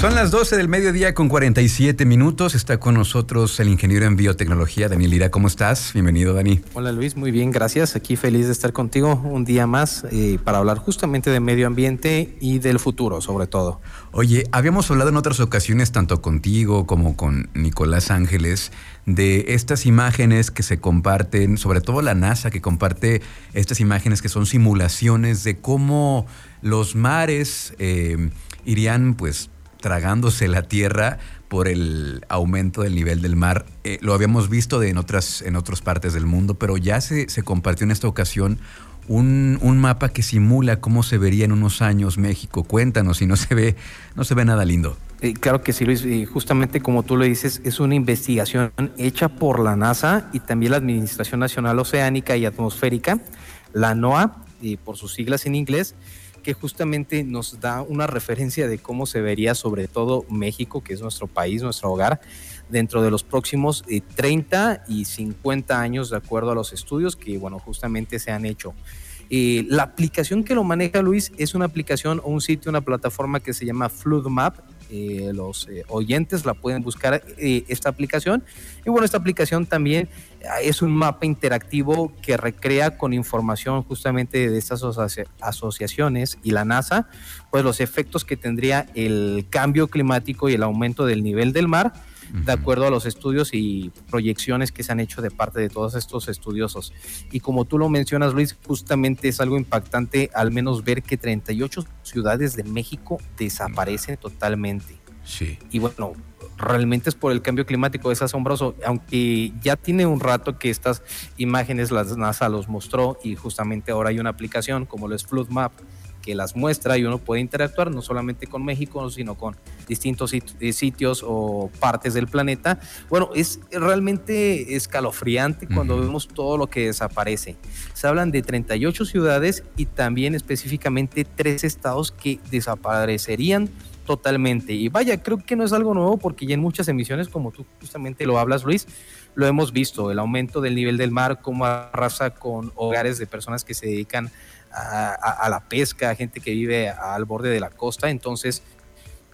Son las 12 del mediodía con 47 minutos. Está con nosotros el ingeniero en biotecnología, Daniel Lira. ¿Cómo estás? Bienvenido, Dani. Hola, Luis. Muy bien, gracias. Aquí feliz de estar contigo un día más eh, para hablar justamente de medio ambiente y del futuro, sobre todo. Oye, habíamos hablado en otras ocasiones, tanto contigo como con Nicolás Ángeles, de estas imágenes que se comparten, sobre todo la NASA que comparte estas imágenes que son simulaciones de cómo los mares eh, irían, pues, tragándose la tierra por el aumento del nivel del mar. Eh, lo habíamos visto en, otras, en otras partes del mundo, pero ya se, se compartió en esta ocasión un, un, mapa que simula cómo se vería en unos años México. Cuéntanos si no se ve, no se ve nada lindo. Eh, claro que sí, Luis. Y justamente como tú lo dices, es una investigación hecha por la NASA y también la Administración Nacional Oceánica y Atmosférica, la NOAA, y por sus siglas en inglés, que justamente nos da una referencia de cómo se vería sobre todo México, que es nuestro país, nuestro hogar, dentro de los próximos 30 eh, y 50 años, de acuerdo a los estudios que, bueno, justamente se han hecho. Eh, la aplicación que lo maneja Luis es una aplicación o un sitio, una plataforma que se llama FloodMap, eh, los eh, oyentes la pueden buscar eh, esta aplicación. Y bueno, esta aplicación también es un mapa interactivo que recrea con información justamente de estas asociaciones y la NASA, pues los efectos que tendría el cambio climático y el aumento del nivel del mar de acuerdo a los estudios y proyecciones que se han hecho de parte de todos estos estudiosos. Y como tú lo mencionas, Luis, justamente es algo impactante al menos ver que 38 ciudades de México desaparecen totalmente. Sí. Y bueno, realmente es por el cambio climático, es asombroso, aunque ya tiene un rato que estas imágenes la NASA los mostró y justamente ahora hay una aplicación como lo es Flood Map que las muestra y uno puede interactuar no solamente con México, sino con distintos eh, sitios o partes del planeta. Bueno, es realmente escalofriante cuando vemos todo lo que desaparece. Se hablan de 38 ciudades y también específicamente tres estados que desaparecerían totalmente. Y vaya, creo que no es algo nuevo porque ya en muchas emisiones, como tú justamente lo hablas, Luis, lo hemos visto, el aumento del nivel del mar, cómo arrasa con hogares de personas que se dedican a, la pesca, gente que vive al borde de la costa, entonces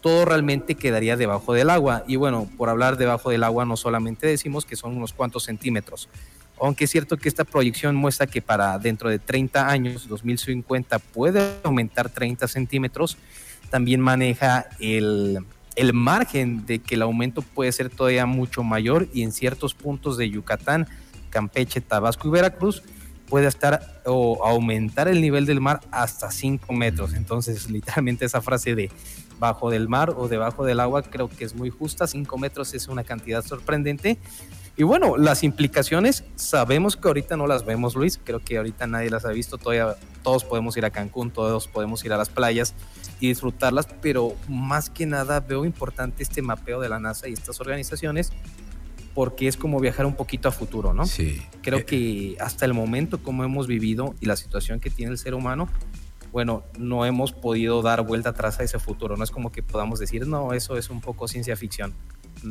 todo realmente quedaría debajo del agua. Y bueno, por hablar debajo del agua no solamente decimos que son unos cuantos centímetros, aunque es cierto que esta proyección muestra que para dentro de 30 años, 2050, puede aumentar 30 centímetros, también maneja el, el margen de que el aumento puede ser todavía mucho mayor y en ciertos puntos de Yucatán, Campeche, Tabasco y Veracruz, puede estar o aumentar el nivel del mar hasta 5 metros. Entonces, literalmente esa frase de bajo del mar o debajo del agua creo que es muy justa. 5 metros es una cantidad sorprendente. Y bueno, las implicaciones sabemos que ahorita no las vemos, Luis. Creo que ahorita nadie las ha visto. Todavía todos podemos ir a Cancún, todos podemos ir a las playas y disfrutarlas, pero más que nada veo importante este mapeo de la NASA y estas organizaciones porque es como viajar un poquito a futuro, ¿no? Sí. Creo eh, que hasta el momento como hemos vivido y la situación que tiene el ser humano, bueno, no hemos podido dar vuelta atrás a ese futuro. No es como que podamos decir, no, eso es un poco ciencia ficción.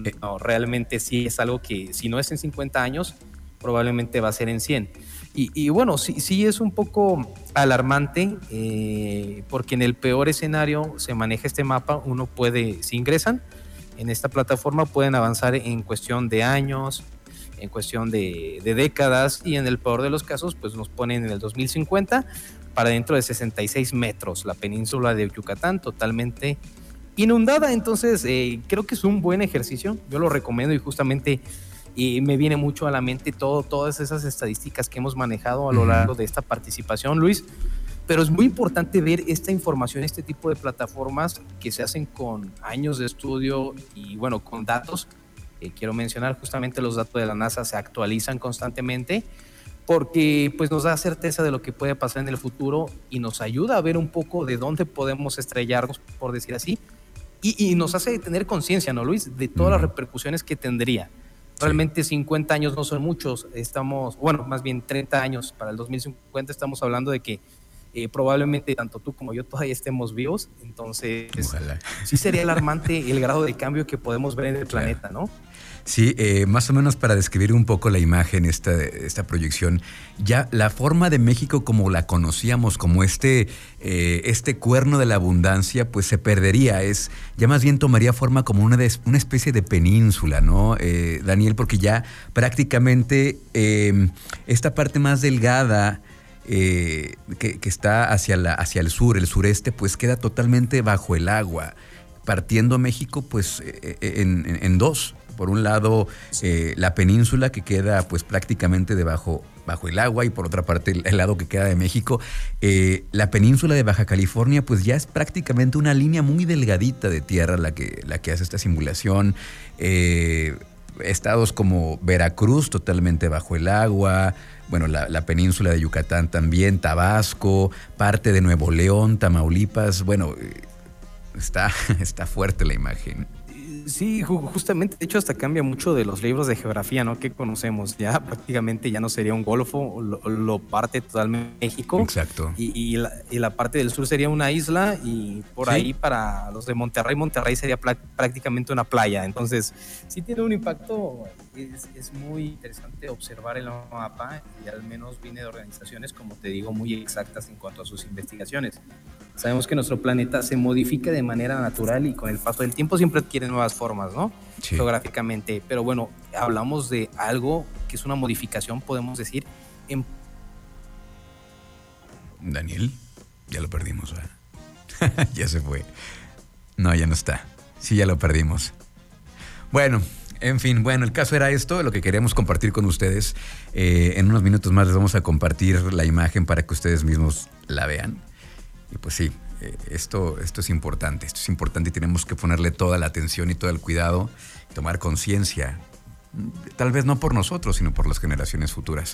Eh, no, realmente sí es algo que si no es en 50 años, probablemente va a ser en 100. Y, bueno, sí, sí es un poco alarmante eh, porque en el peor escenario se maneja este mapa, uno puede, si ingresan, en esta plataforma pueden avanzar en cuestión de años, en cuestión de, décadas y en el peor de los casos pues nos ponen en el 2050 para dentro de 66 metros la península de Yucatán totalmente inundada. Entonces eh, creo que es un buen ejercicio, yo lo recomiendo y justamente y me viene mucho a la mente todo, todas esas estadísticas que hemos manejado a lo largo de esta participación, Luis pero es muy importante ver esta información, este tipo de plataformas que se hacen con años de estudio y bueno, con datos. Eh, quiero mencionar justamente los datos de la NASA se actualizan constantemente porque pues nos da certeza de lo que puede pasar en el futuro y nos ayuda a ver un poco de dónde podemos estrellarnos, por decir así, y, nos hace tener conciencia, ¿no, Luis? De todas las repercusiones que tendría. Realmente 50 años no son muchos, estamos, bueno, más bien 30 años para el 2050, estamos hablando de que eh, probablemente tanto tú como yo todavía estemos vivos. Entonces, sí sería alarmante el grado de cambio que podemos ver en el planeta, ¿no? Sí, eh, más o menos para describir un poco la imagen, esta, esta proyección, ya la forma de México como la conocíamos, como este, eh, este cuerno de la abundancia, pues se perdería. Es, ya más bien tomaría forma como una, una especie de península, ¿no, eh, Daniel? Porque ya prácticamente em, esta parte más delgada, que, está hacia, la, hacia el sur, el sureste, pues queda totalmente bajo el agua, partiendo México pues en, en dos por un lado eh, la península que queda pues prácticamente debajo bajo el agua y por otra parte el, lado que queda de México. Eh, la península de Baja California pues ya es prácticamente una línea muy delgadita de tierra la que, la que hace esta simulación. Eh, estados como Veracruz totalmente bajo el agua, bueno, la, la, península de Yucatán también, Tabasco, parte de Nuevo León, Tamaulipas, bueno, está, está fuerte la imagen. Sí, justamente, de hecho hasta cambia mucho de los libros de geografía, ¿no? Que conocemos, ya prácticamente ya no sería un golfo, lo, parte totalmente México. Exacto. Y, la, parte del sur sería una isla y por ahí para los de Monterrey, Monterrey sería prácticamente una playa. Entonces, sí tiene un impacto, es, es, muy interesante observar el mapa y al menos viene de organizaciones, como te digo, muy exactas en cuanto a sus investigaciones. Sabemos que nuestro planeta se modifica de manera natural y con el paso del tiempo siempre adquiere nuevas formas, ¿no? Geográficamente. Pero bueno, hablamos de algo que es una modificación, podemos decir, en... Daniel, ya lo perdimos, ya se fue. No, ya no está. Sí, ya lo perdimos. Bueno, en fin, bueno, el caso era esto, lo que queremos compartir con ustedes. Eh, en unos minutos más les vamos a compartir la imagen para que ustedes mismos la vean. Y pues sí, eh, esto, esto es importante, esto es importante y tenemos que ponerle toda la atención y todo el cuidado, tomar conciencia, tal vez no por nosotros, sino por las generaciones futuras.